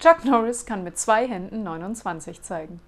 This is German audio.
Chuck Norris kann mit zwei Händen 29 zeigen.